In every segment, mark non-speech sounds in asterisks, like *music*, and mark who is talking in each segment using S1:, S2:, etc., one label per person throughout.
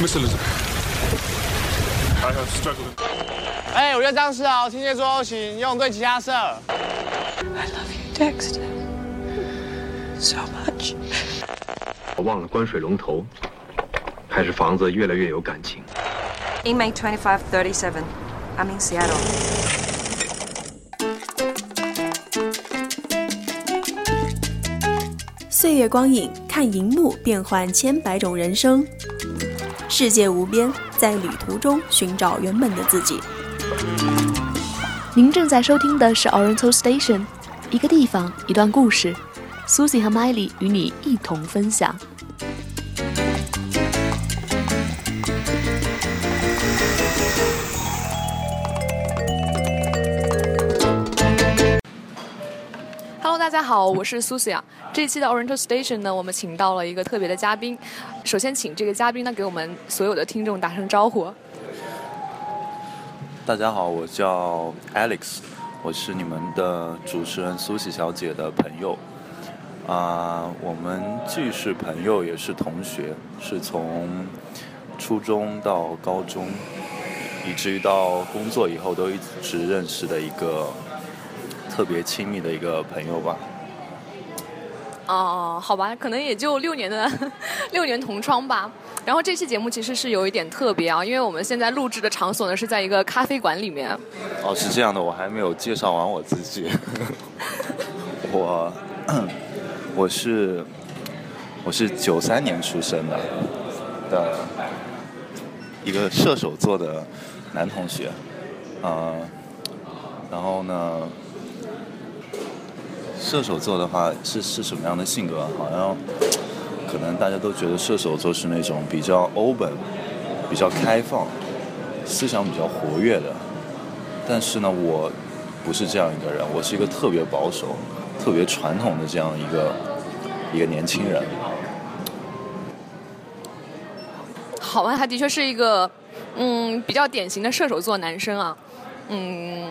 S1: Miss Elizabeth, I have struggled.
S2: 哎，我叫张思豪，天蝎座 O 型，游泳队吉他社。
S3: I love you, Dexter. So much.
S4: 我忘了关水龙头，还是房子越来越有感情。
S5: In May twenty-five thirty-seven, I'm in Seattle.
S6: 岁月光影，看荧幕变换千百种人生，世界无边，在旅途中寻找原本的自己。
S7: 您正在收听的是 Oriental Station，一个地方，一段故事。Susie 和 Miley 与你一同分享。大家好，我是 Susie 啊。这一期的 Oriental Station 呢，我们请到了一个特别的嘉宾。首先，请这个嘉宾呢给我们所有的听众打声招呼。
S8: 大家好，我叫 Alex，我是你们的主持人苏西小姐的朋友。啊、我们既是朋友，也是同学，是从初中到高中，以至于到工作以后都一直认识的一个特别亲密的一个朋友吧。
S7: 哦，好吧，可能也就六年的 *laughs* 六年同窗吧。然后这期节目其实是有一点特别啊，因为我们现在录制的场所呢是在一个咖啡馆里面。
S8: 哦，是这样的，我还没有介绍完我自己。*laughs* 我 *coughs* 我是我是九三年出生的的一个射手座的男同学，呃，然后呢，射手座的话是是什么样的性格？好像可能大家都觉得射手座是那种比较 open、比较开放、思想比较活跃的。但是呢，我不是这样一个人，我是一个特别保守、特别传统的这样一个一个年轻人。
S7: 好吧，他的确是一个嗯比较典型的射手座男生啊。嗯，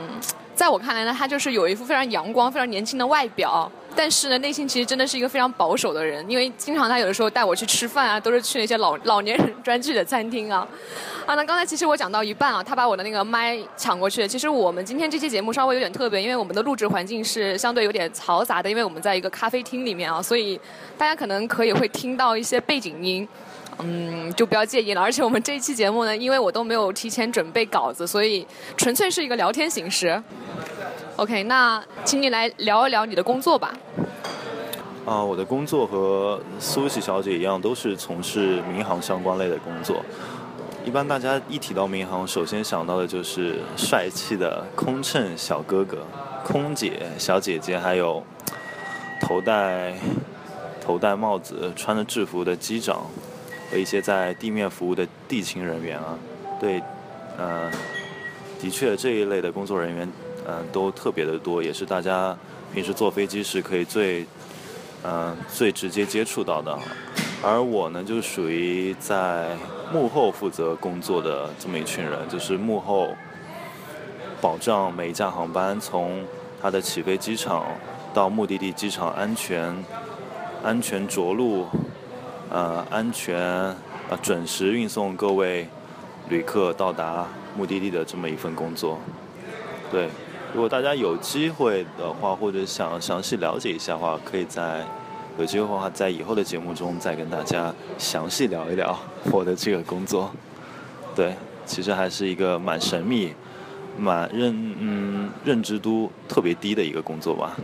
S7: 在我看来呢，他就是有一副非常阳光、非常年轻的外表，但是呢，内心其实真的是一个非常保守的人。因为经常他有的时候带我去吃饭啊，都是去那些老老年人专去的餐厅啊。*laughs* 啊，那刚才其实我讲到一半啊，他把我的那个麦抢过去。其实我们今天这期节目稍微有点特别，因为我们的录制环境是相对有点嘈杂的，因为我们在一个咖啡厅里面啊，所以大家可能可以会听到一些背景音。嗯，就不要介意了。而且我们这一期节目呢，因为我都没有提前准备稿子，所以纯粹是一个聊天形式。OK，那请你来聊一聊你的工作吧。
S8: 啊，我的工作和苏西小姐一样，都是从事民航相关类的工作。一般大家一提到民航，首先想到的就是帅气的空乘小哥哥、空姐、小姐姐，还有头戴头戴帽子、穿着制服的机长和一些在地面服务的地勤人员啊。对，呃，的确这一类的工作人员，嗯、都特别的多，也是大家平时坐飞机时可以最嗯，最直接接触到的。而我呢，就属于在幕后负责工作的这么一群人，就是幕后保障每一架航班从它的起飞机场到目的地机场安全、安全着陆，呃，安全呃准时运送各位旅客到达目的地的这么一份工作。对，如果大家有机会的话，或者想详细了解一下的话，可以在有机会的话，在以后的节目中再跟大家详细聊一聊我的这个工作。对，其实还是一个蛮神秘、蛮认嗯认知度特别低的一个工作吧。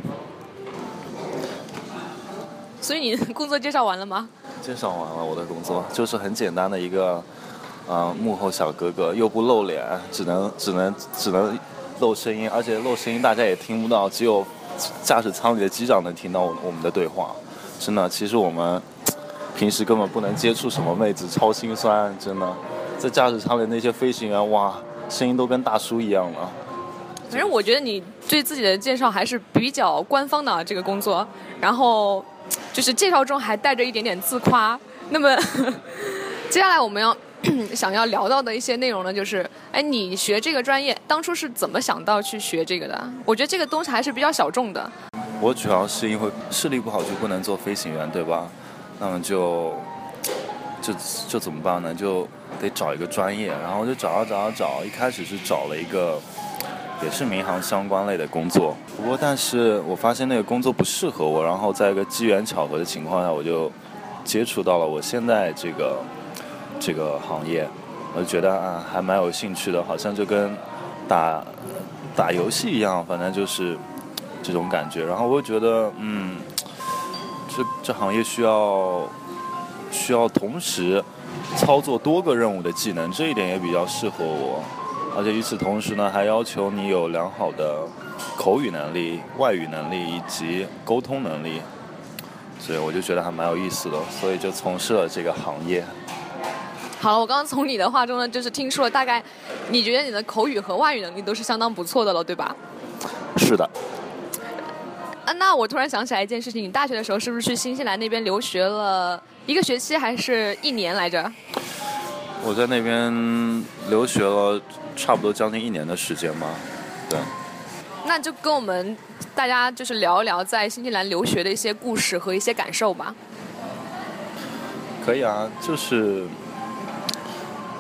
S7: 所以你 *laughs* 工作介绍完了吗？
S8: 介绍完了我的工作，就是很简单的一个，呃，幕后小哥哥，又不露脸，只能只能只能露声音，而且露声音大家也听不到，只有驾驶舱里的机长能听到我我们的对话。真的，其实我们 *tsk* 平时根本不能接触什么妹子，超心酸，真的。在驾驶舱里那些飞行员，哇，声音都跟大叔一样了。
S7: 反正我觉得你对自己的介绍还是比较官方的啊这个工作，然后就是介绍中还带着一点点自夸。那么 *laughs* 接下来我们要 *coughs* 想要聊到的一些内容呢，就是哎，你学这个专业当初是怎么想到去学这个的？我觉得这个东西还是比较小众的。
S8: 我主要是因为视力不好就不能做飞行员，对吧？那么就就就怎么办呢？就得找一个专业，然后就找啊找啊找，一开始是找了一个也是民航相关类的工作，不过但是我发现那个工作不适合我，然后在一个机缘巧合的情况下，我就接触到了我现在这个这个行业，我觉得啊还蛮有兴趣的，好像就跟打打游戏一样，反正就是这种感觉。然后我又觉得嗯，这这行业需要需要同时操作多个任务的技能，这一点也比较适合我。而且与此同时呢，还要求你有良好的口语能力、外语能力以及沟通能力，所以我就觉得还蛮有意思的，所以就从事了这个行业。
S7: 好了，我刚刚从你的话中呢，就是听出了大概，你觉得你的口语和外语能力都是相当不错的了，对吧？
S8: 是的，
S7: 啊，那我突然想起来一件事情，你大学的时候是不是去新西兰那边留学了一个学期，还是一年来着？
S8: 我在那边留学了差不多将近一年的时间吧，对。
S7: 那就跟我们大家就是聊一聊在新西兰留学的一些故事和一些感受吧。
S8: 可以啊，就是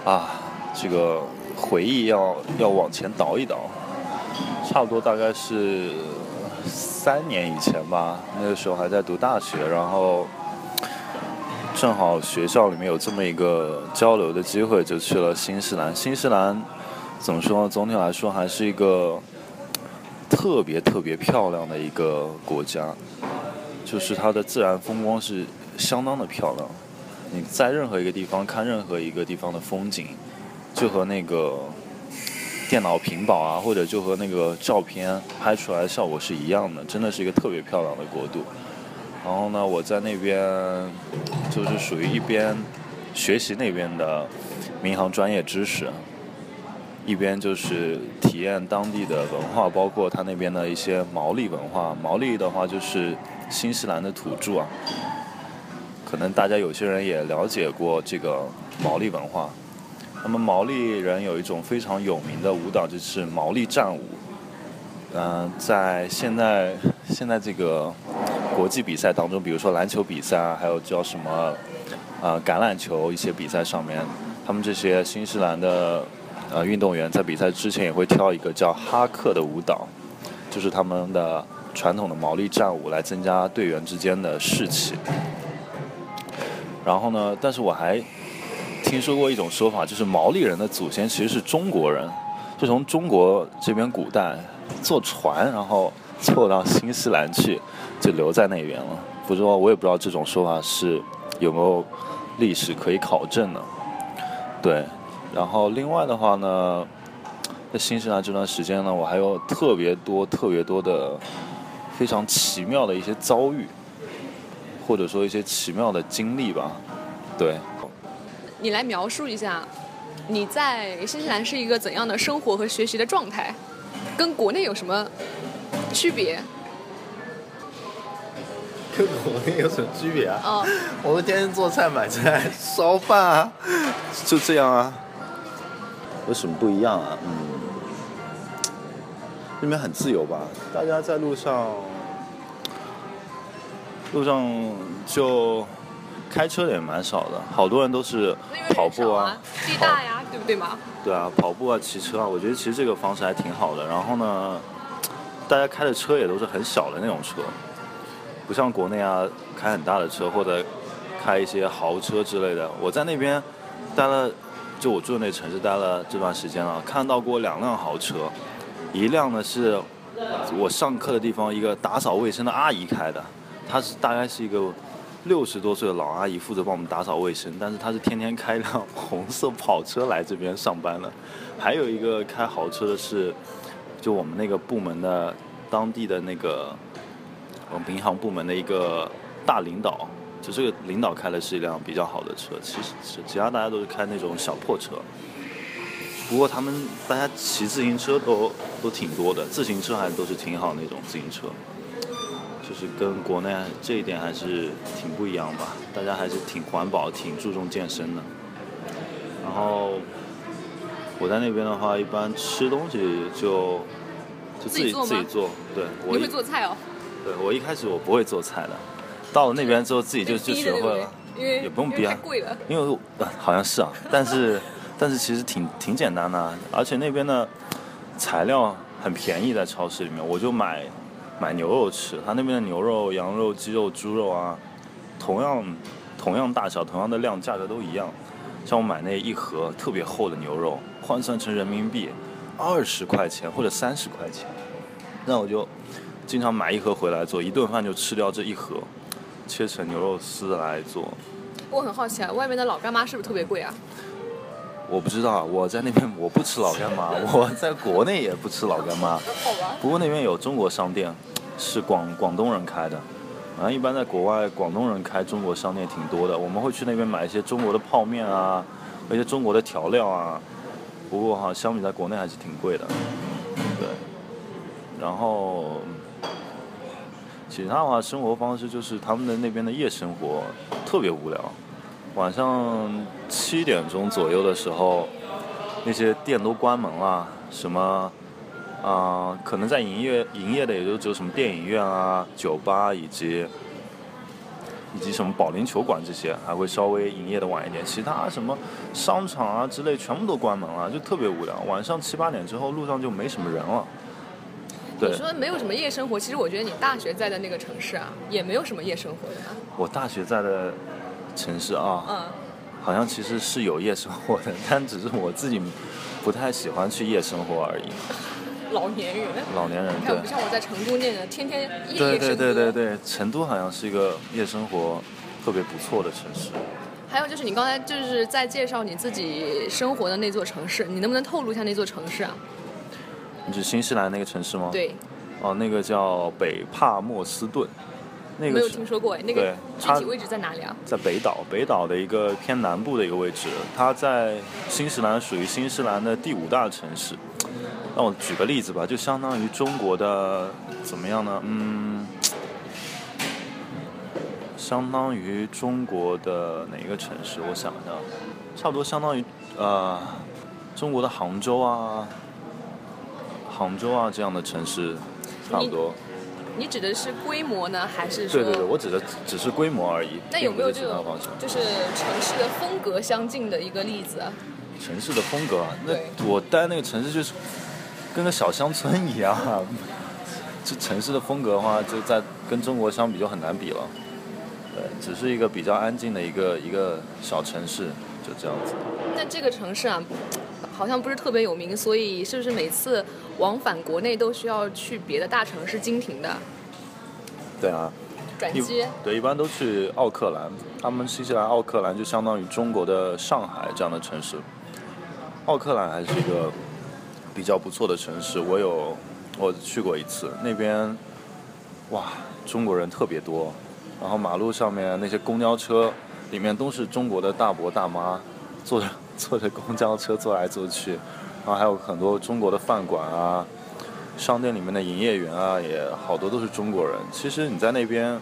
S8: 啊，这个回忆要要往前倒一倒，差不多大概是三年以前吧，那个时候还在读大学，然后正好学校里面有这么一个交流的机会，就去了新西兰。新西兰怎么说呢？总体来说还是一个特别特别漂亮的一个国家，就是它的自然风光是相当的漂亮。你在任何一个地方看任何一个地方的风景，就和那个电脑屏保啊，或者就和那个照片拍出来的效果是一样的，真的是一个特别漂亮的国度。然后呢，我在那边就是属于一边学习那边的民航专业知识，一边就是体验当地的文化，包括它那边的一些毛利文化。毛利的话就是新西兰的土著啊。可能大家有些人也了解过这个毛利文化。那么毛利人有一种非常有名的舞蹈，就是毛利战舞。嗯、在现在现在这个国际比赛当中，比如说篮球比赛啊，还有叫什么呃橄榄球一些比赛上面，他们这些新西兰的呃运动员在比赛之前也会跳一个叫哈克的舞蹈，就是他们的传统的毛利战舞，来增加队员之间的士气。然后呢，但是我还听说过一种说法，就是毛利人的祖先其实是中国人，就从中国这边古代坐船，然后凑到新西兰去，就留在那边了。不知道我也不知道这种说法是有没有历史可以考证的。对，然后另外的话呢，在新西兰这段时间呢，我还有特别多、特别多的非常奇妙的一些遭遇。或者说一些奇妙的经历吧，对。
S7: 你来描述一下，你在新西兰是一个怎样的生活和学习的状态，跟国内有什么区别？*laughs*
S9: 跟国内有什么区别啊？
S7: 哦，
S9: 我们天天做菜、买菜、烧饭啊，*laughs*
S8: 就这样啊。有什么不一样啊？嗯，那边很自由吧？大家在路上，路上就开车的也蛮少的，好多人都是跑步啊，
S7: 地大呀，对不对嘛？
S8: 对啊，跑步啊，骑车啊，我觉得其实这个方式还挺好的。然后呢，大家开的车也都是很小的那种车，不像国内啊，开很大的车或者开一些豪车之类的。我在那边待了，就我住的那城市待了这段时间了，看到过两辆豪车，一辆呢是我上课的地方一个打扫卫生的阿姨开的，她是大概是一个六十多岁的老阿姨，负责帮我们打扫卫生，但是她是天天开辆红色跑车来这边上班的。还有一个开豪车的是，就我们那个部门的当地的那个我们银行部门的一个大领导，就这个领导开的是一辆比较好的车，其实是其他大家都是开那种小破车。不过他们大家骑自行车都都挺多的，自行车还都是挺好那种自行车，就是跟国内这一点还是挺不一样吧。大家还是挺环保、挺注重健身的。然后我在那边的话，一般吃东西就就自己
S7: 自己做。
S8: 对，我
S7: 你会做菜哦？
S8: 对我一开始我不会做菜的，到了那边之后自己就就学会了。
S7: 因为
S8: 也不用逼啊
S7: 因为太贵了。
S8: 因为、呃、好像是啊，但是 *laughs* 但是其实挺挺简单的啊，而且那边的材料很便宜，在超市里面，我就买买牛肉吃，他那边的牛肉、羊肉、鸡肉、猪肉啊，同样同样大小、同样的量，价格都一样。像我买那一盒特别厚的牛肉，换算成人民币二十块钱或者三十块钱，那我就经常买一盒回来做，一顿饭就吃掉这一盒，切成牛肉丝来做。
S7: 我很好奇啊，外面的老干妈是不是特别贵啊？
S8: 我不知道，我在那边我不吃老干妈，我在国内也不吃老干妈。*laughs* 不过那边有中国商店，是广广东人开的。反正一般在国外，广东人开中国商店挺多的。我们会去那边买一些中国的泡面啊，一些中国的调料啊。不过哈，相比在国内还是挺贵的。对。然后，其他的话，生活方式就是他们的那边的夜生活特别无聊。晚上七点钟左右的时候，那些店都关门了，什么啊、可能在营业营业的也就只有什么电影院啊、酒吧以及以及什么保龄球馆这些，还会稍微营业的晚一点。其他什么商场啊之类全部都关门了，就特别无聊。晚上七八点之后，路上就没什么人了。对
S7: 你，说没有什么夜生活，其实我觉得你大学在的那个城市啊，也没有什么夜生活的啊。
S8: 我大学在的城市啊，
S7: 嗯，
S8: 好像其实是有夜生活的，但只是我自己不太喜欢去夜生活而已。
S7: 老年人。
S8: 老年人
S7: 你
S8: 对
S7: 看，不像我在成都念的，天天夜
S8: 对对
S7: 夜生活。
S8: 对对对，成都好像是一个夜生活特别不错的城市。
S7: 还有就是你刚才就是在介绍你自己生活的那座城市，你能不能透露一下那座城市啊？
S8: 你指新西兰那个城市吗？。
S7: 对，
S8: 哦，那个叫北帕莫斯顿，那
S7: 没
S8: 个没
S7: 有听说过哎，那个具体位置在哪里啊？
S8: 在北岛，北岛的一个偏南部的一个位置。它在新西兰属于新西兰的第五大城市。让我举个例子吧，就相当于中国的怎么样呢？嗯，相当于中国的哪一个城市？我想一下，差不多相当于呃中国的杭州啊、杭州啊这样的城市，差不多。
S7: 你指的是规模呢，还是说？
S8: 对对对，我指的只是规模而已。
S7: 那有没有这种就是城市的风格相近的一个例子啊？
S8: 城市的风格啊？那我待那个城市就是跟个小乡村一样啊。这城市的风格的话，就在跟中国相比就很难比了。对，只是一个比较安静的一个一个小城市，就这样子。
S7: 那这个城市啊，好像不是特别有名，所以是不是每次往返国内都需要去别的大城市经停的
S8: 对啊，
S7: 转机？
S8: 对，一般都去奥克兰。他们新西兰奥克兰就相当于中国的上海这样的城市。奥克兰还是一个比较不错的城市，我有我去过一次，那边哇，中国人特别多，然后马路上面那些公交车里面都是中国的大伯大妈，坐着 *laughs* 坐着公交车坐来坐去，然后还有很多中国的饭馆啊，商店里面的营业员啊，也好多都是中国人。其实你在那边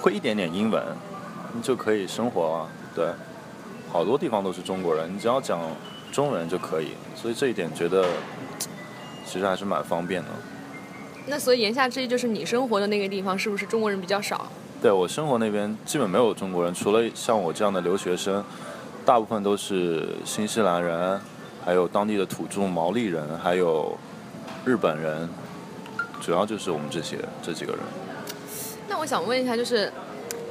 S8: 会一点点英文，你就可以生活啊。对，好多地方都是中国人，你只要讲中文就可以。所以这一点觉得 *tsk* 其实还是蛮方便的。
S7: 那所以言下之意就是你生活的那个地方是不是中国人比较少？
S8: 对我生活那边基本没有中国人，除了像我这样的留学生，大部分都是新西兰人，还有当地的土著毛利人，还有日本人，主要就是我们这些这几个人。
S7: 那我想问一下，就是，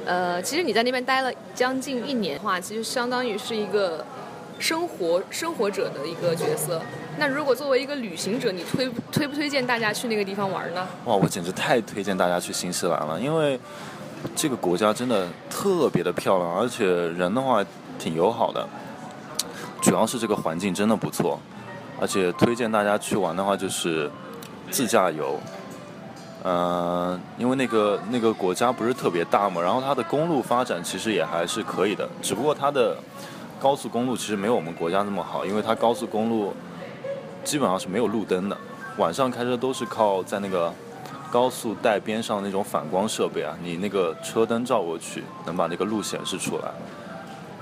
S7: 呃，其实你在那边待了将近一年的话，其实相当于是一个生活生活者的一个角色。那如果作为一个旅行者，你推推不推荐大家去那个地方玩呢？
S8: 哇，我简直太推荐大家去新西兰了，因为这个国家真的特别的漂亮，而且人的话挺友好的，主要是这个环境真的不错，而且推荐大家去玩的话就是自驾游。嗯、因为那个那个国家不是特别大嘛，然后它的公路发展其实也还是可以的，只不过它的高速公路其实没有我们国家那么好，因为它高速公路基本上是没有路灯的，晚上开车都是靠在那个高速带边上那种反光设备啊，你那个车灯照过去能把那个路显示出来。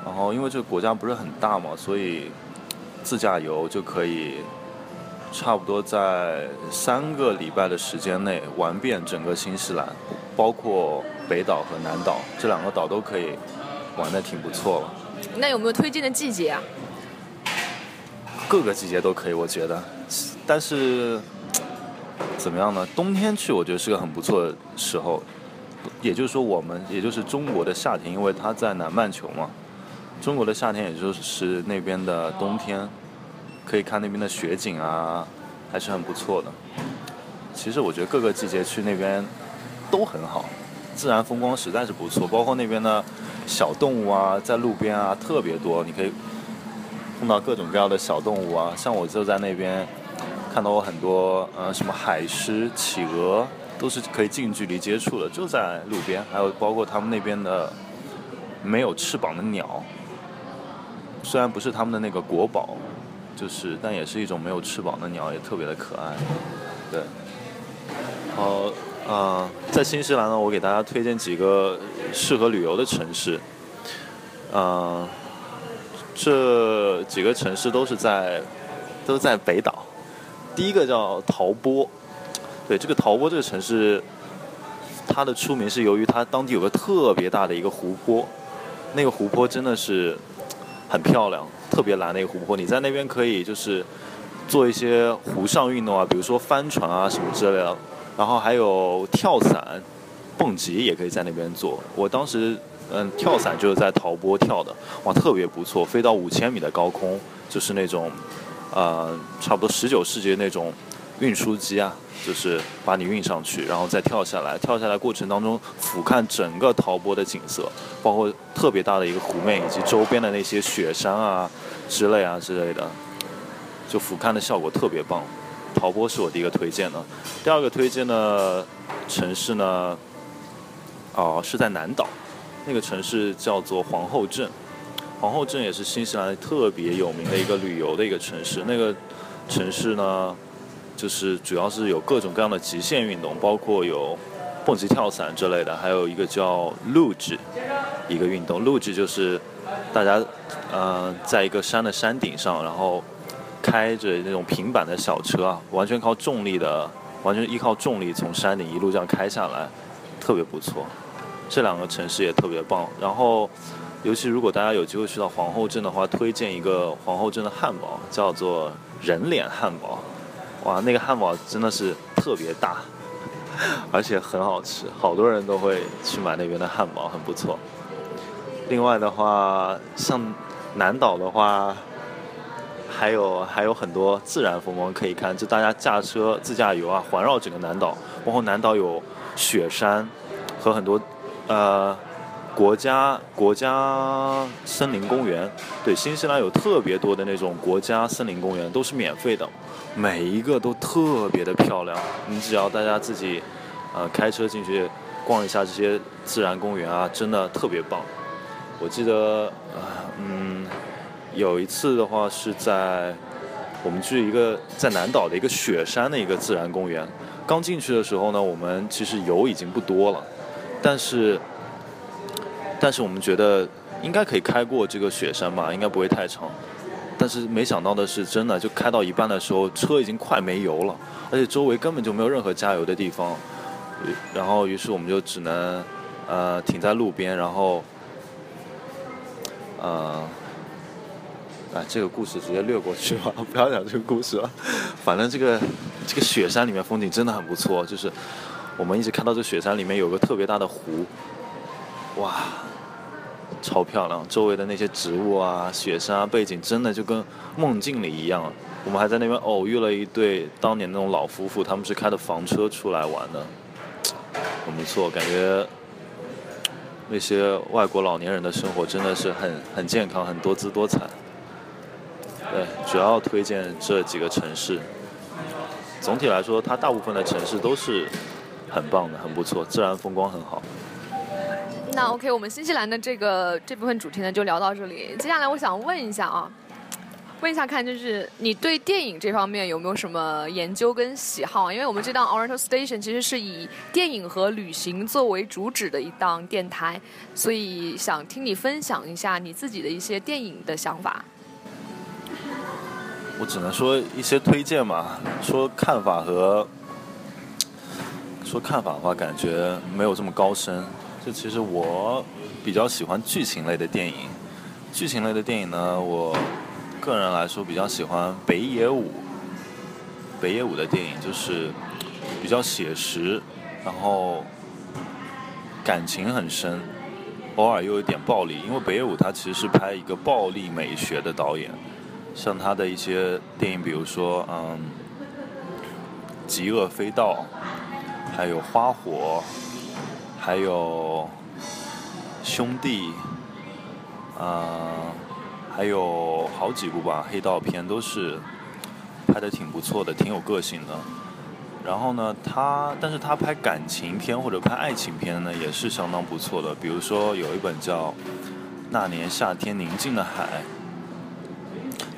S8: 然后因为这个国家不是很大嘛，所以自驾游就可以差不多在三个礼拜的时间内玩遍整个新西兰，包括北岛和南岛这两个岛都可以玩的挺不错了。
S7: 那有没有推荐的季节啊？
S8: 各个季节都可以，我觉得。但是怎么样呢？冬天去我觉得是个很不错的时候。也就是说，我们也就是中国的夏天，因为它在南半球嘛。中国的夏天也就是那边的冬天，可以看那边的雪景啊，还是很不错的。其实我觉得各个季节去那边都很好，自然风光实在是不错，包括那边的小动物啊，在路边啊特别多，你可以碰到各种各样的小动物啊。像我就在那边看到过很多呃什么海狮、企鹅，都是可以近距离接触的，就在路边。还有包括他们那边的没有翅膀的鸟。虽然不是他们的那个国宝，就是但也是一种没有翅膀的鸟，也特别的可爱。对，好，啊，在新西兰呢，我给大家推荐几个适合旅游的城市。嗯，这几个城市都是在都在北岛。第一个叫陶波，对，这个陶波这个城市，它的出名是由于它当地有个特别大的一个湖泊，那个湖泊真的是。很漂亮，特别蓝的一个湖泊。你在那边可以就是做一些湖上运动啊，比如说帆船啊什么之类的。然后还有跳伞、蹦极也可以在那边做。我当时嗯跳伞就是在陶波跳的，哇，特别不错，飞到五千米的高空，就是那种呃差不多十九世纪那种运输机啊。就是把你运上去，然后再跳下来。跳下来过程当中，俯瞰整个陶波的景色，包括特别大的一个湖面以及周边的那些雪山啊之类啊之类的，就俯瞰的效果特别棒。陶波是我第一个推荐的。第二个推荐的城市呢，哦是在南岛，那个城市叫做皇后镇。皇后镇也是新西兰特别有名的一个旅游的一个城市。那个城市呢。就是主要是有各种各样的极限运动，包括有蹦极、跳伞之类的，还有一个叫路指一个运动。路指就是大家呃在一个山的山顶上，然后开着那种平板的小车啊，完全靠重力的，完全依靠重力从山顶一路这样开下来，特别不错。这两个城市也特别棒。然后，尤其如果大家有机会去到皇后镇的话，推荐一个皇后镇的汉堡，叫做人脸汉堡。哇，那个汉堡真的是特别大，而且很好吃，好多人都会去买那边的汉堡，很不错。另外的话，像南岛的话，还有还有很多自然风光可以看，就大家驾车自驾游啊，环绕整个南岛，包括南岛有雪山和很多呃。国家国家森林公园，对，新西兰有特别多的那种国家森林公园，都是免费的，每一个都特别的漂亮。你只要大家自己，呃，开车进去逛一下这些自然公园啊，真的特别棒。我记得呃，嗯，有一次的话是在我们去一个在南岛的一个雪山的一个自然公园，刚进去的时候呢，我们其实油已经不多了，但是。但是我们觉得应该可以开过这个雪山吧，应该不会太长。但是没想到的是，真的就开到一半的时候，车已经快没油了，而且周围根本就没有任何加油的地方。然后，于是我们就只能呃停在路边，然后呃，哎，这个故事直接略过去吧，*laughs* 不要讲这个故事了。反正这个这个雪山里面风景真的很不错，就是我们一直看到这雪山里面有个特别大的湖，哇！超漂亮，周围的那些植物啊、雪山啊，背景真的就跟梦境里一样。我们还在那边偶遇了一对当年那种老夫妇，他们是开的房车出来玩的，很不错。感觉那些外国老年人的生活真的是很很健康、很多姿多彩。对，主要推荐这几个城市。总体来说，它大部分的城市都是很棒的、很不错，自然风光很好。
S7: 那 OK，我们新西兰的这个这部分主题呢就聊到这里。接下来我想问一下啊，问一下看，就是你对电影这方面有没有什么研究跟喜好？因为我们这档 Oriental Station 其实是以电影和旅行作为主旨的一档电台，所以想听你分享一下你自己的一些电影的想法。
S8: 我只能说一些推荐嘛，说看法和说看法的话，感觉没有这么高深。就其实我比较喜欢剧情类的电影。剧情类的电影呢，我个人来说比较喜欢北野武。北野武的电影就是比较写实，然后感情很深，偶尔又有点暴力。因为北野武他其实是拍一个暴力美学的导演，像他的一些电影，比如说嗯，《极恶飞盗》，还有《花火》，还有《兄弟》，啊，还有好几部吧，黑道片都是。拍的挺不错的，挺有个性的。然后呢，他，但是他拍感情片或者拍爱情片呢，也是相当不错的。比如说有一本叫《那年夏天宁静的海》，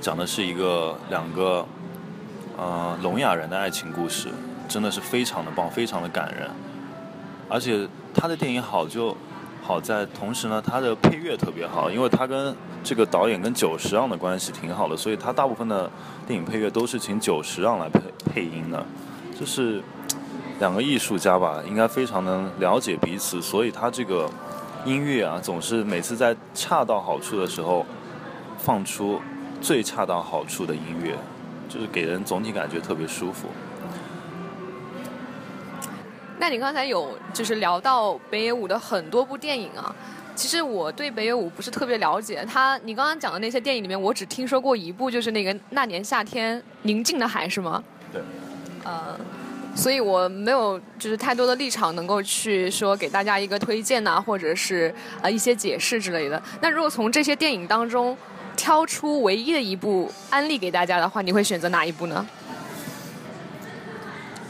S8: 讲的是一个两个呃聋哑人的爱情故事，真的是非常的棒，非常的感人。而且他的电影好就。好在同时呢，他的配乐特别好，因为他跟这个导演跟久石让的关系挺好的，所以他大部分的电影配乐都是请久石让来配配音的。就是两个艺术家吧，应该非常能了解彼此，所以他这个音乐啊，总是每次在恰到好处的时候放出最恰到好处的音乐，就是给人总体感觉特别舒服。
S7: 那你刚才有就是聊到北野武的很多部电影啊，其实我对北野武不是特别了解。他你刚刚讲的那些电影里面，我只听说过一部，就是那个那年夏天宁静的海，是吗？
S8: 对。
S7: 呃，所以我没有就是太多的立场能够去说给大家一个推荐呐，或者是呃一些解释之类的。那如果从这些电影当中挑出唯一的一部安利给大家的话，你会选择哪一部呢？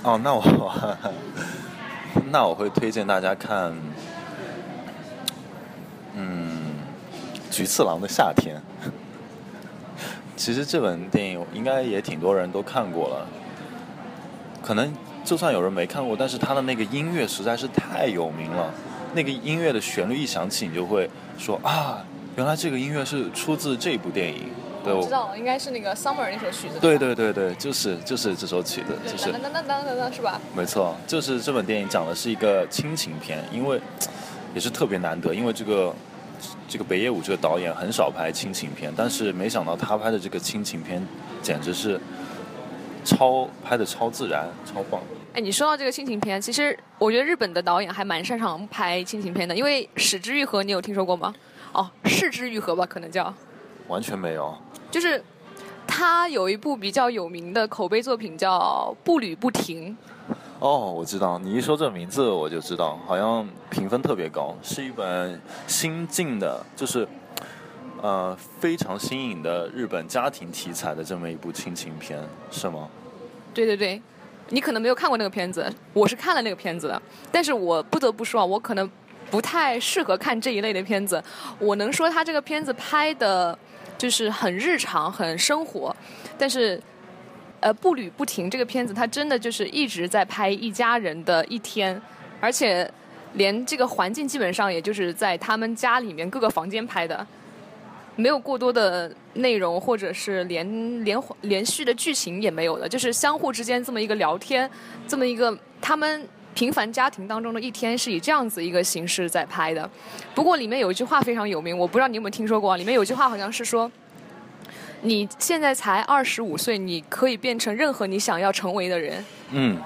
S8: 哦，那我。那我会推荐大家看，嗯，《菊次郎的夏天》。其实这本电影应该也挺多人都看过了，可能就算有人没看过，但是他的那个音乐实在是太有名了。那个音乐的旋律一响起，你就会说啊，原来这个音乐是出自这部电影。
S7: 我知道，应该是那个 Summer 那首曲子。
S8: 对对对对，就是就是这首曲子，就是
S7: 当当当当当当，是吧？
S8: 没错，就是这本电影讲的是一个亲情片，因为也是特别难得，因为这个这个北野武这个导演很少拍亲情片，但是没想到他拍的这个亲情片简直是超拍的超自然，超棒。
S7: 哎，你说到这个亲情片，其实我觉得日本的导演还蛮擅长拍亲情片的，因为史之愈合你有听说过吗？哦，视之愈合吧，可能叫。
S8: 完全没有。
S7: 就是他有一部比较有名的口碑作品叫《步履不停》。
S8: 哦，我知道，你一说这名字我就知道，好像评分特别高，是一本新晋的，就是呃非常新颖的日本家庭题材的这么一部亲情片，是吗？
S7: 对对对，你可能没有看过那个片子，我是看了那个片子的，但是我不得不说啊，我可能不太适合看这一类的片子。我能说他这个片子拍的。就是很日常、很生活，但是，呃，步履不停这个片子，它真的就是一直在拍一家人的一天，而且连这个环境基本上也就是在他们家里面各个房间拍的，没有过多的内容，或者是连连连续的剧情也没有的，就是相互之间这么一个聊天，这么一个他们平凡家庭当中的一天是以这样子一个形式在拍的。不过里面有一句话非常有名，我不知道你有没有听说过。里面有句话好像是说：“你现在才二十五岁，你可以变成任何你想要成为的人。”
S8: 嗯，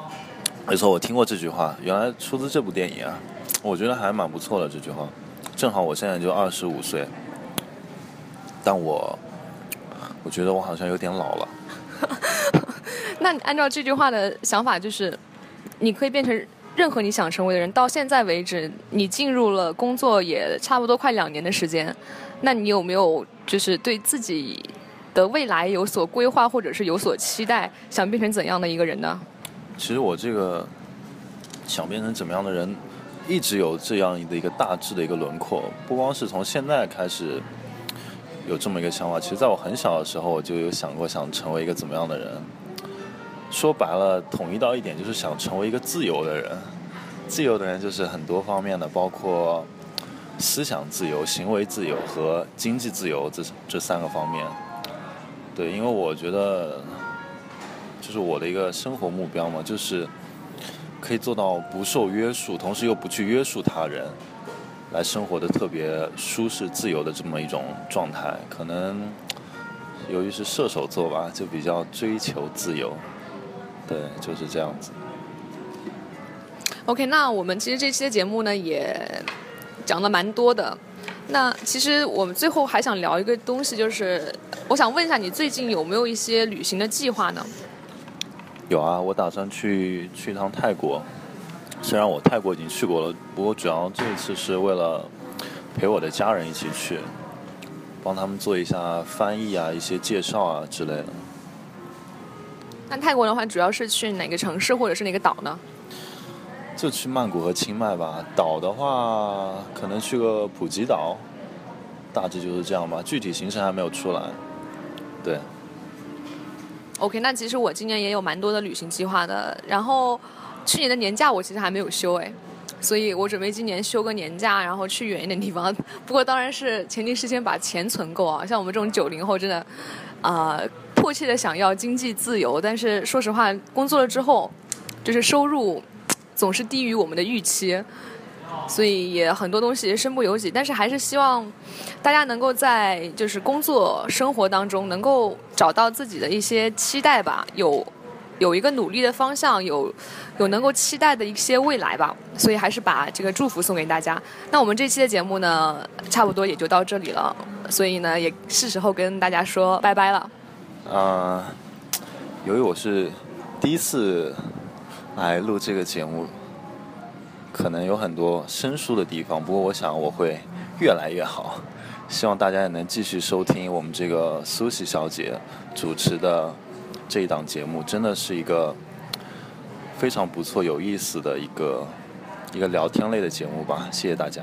S8: 没错，我听过这句话，原来出自这部电影啊。我觉得还蛮不错的这句话。正好我现在就二十五岁，但我我觉得我好像有点老了。*laughs*
S7: 那你按照这句话的想法，就是你可以变成。任何你想成为的人，到现在为止，你进入了工作也差不多快两年的时间，那你有没有就是对自己的未来有所规划，或者是有所期待，想变成怎样的一个人呢？
S8: 其实我这个想变成怎么样的人，一直有这样的一个大致的一个轮廓，不光是从现在开始有这么一个想法，其实在我很小的时候，我就有想过想成为一个怎么样的人。说白了，统一到一点，就是想成为一个自由的人。自由的人就是很多方面的，包括思想自由、行为自由和经济自由这这三个方面。对，因为我觉得，就是我的一个生活目标嘛，就是可以做到不受约束，同时又不去约束他人。来生活的特别舒适自由的这么一种状态。可能由于是射手座吧，就比较追求自由。对，就是这样子。
S7: OK，那我们其实这期的节目呢也讲了蛮多的。那其实我们最后还想聊一个东西，就是我想问一下你最近有没有一些旅行的计划呢？
S8: 有啊，我打算去去一趟泰国。虽然我泰国已经去过了，不过主要这一次是为了陪我的家人一起去，帮他们做一下翻译啊、一些介绍啊之类的。
S7: 那泰国的话，主要是去哪个城市或者是哪个岛呢？
S8: 就去曼谷和清迈吧。岛的话，可能去个普吉岛，大致就是这样吧。具体行程还没有出来。对
S7: ，OK，那其实我今年也有蛮多的旅行计划的。然后去年的年假我其实还没有休哎，所以我准备今年休个年假，然后去远一点地方。不过当然是前提是先把钱存够啊。像我们这种九零后，真的啊、呃迫切的想要经济自由，但是说实话，工作了之后，就是收入总是低于我们的预期。所以也很多东西身不由己，但是还是希望大家能够在就是工作生活当中能够找到自己的一些期待吧，有有一个努力的方向，有有能够期待的一些未来吧。所以还是把这个祝福送给大家。那我们这期的节目呢，差不多也就到这里了，所以呢，也是时候跟大家说拜拜了。
S8: 呃，由于我是第一次来录这个节目，可能有很多生疏的地方，不过我想我会越来越好。希望大家也能继续收听我们这个苏西小姐主持的这一档节目，真的是一个非常不错、有意思的一个一个聊天类的节目吧。谢谢大家。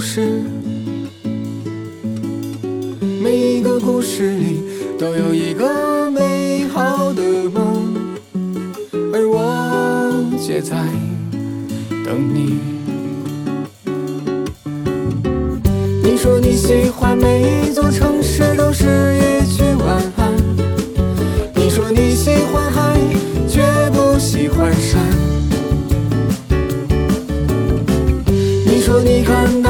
S10: 事，每一个故事里都有一个美好的梦，而我却在等你。你说你喜欢每一座城市都是一句晚安。你说你喜欢海，却不喜欢山。你说你看到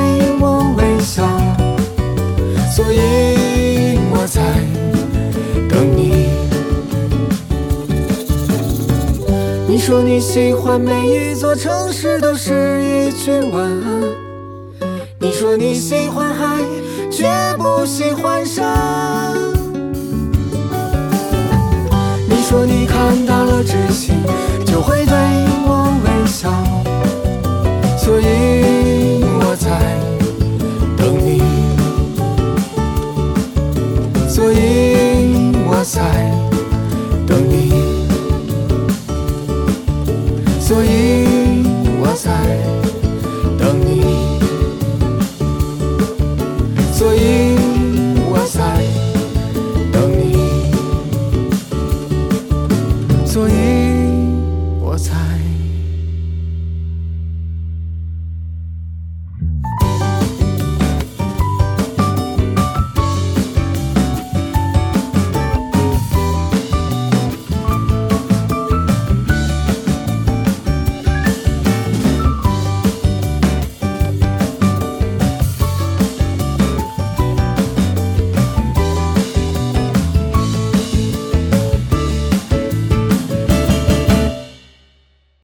S10: 你说你喜欢每一座城市都是一句晚安。你说你喜欢海，却不喜欢山。你说你看到了真心，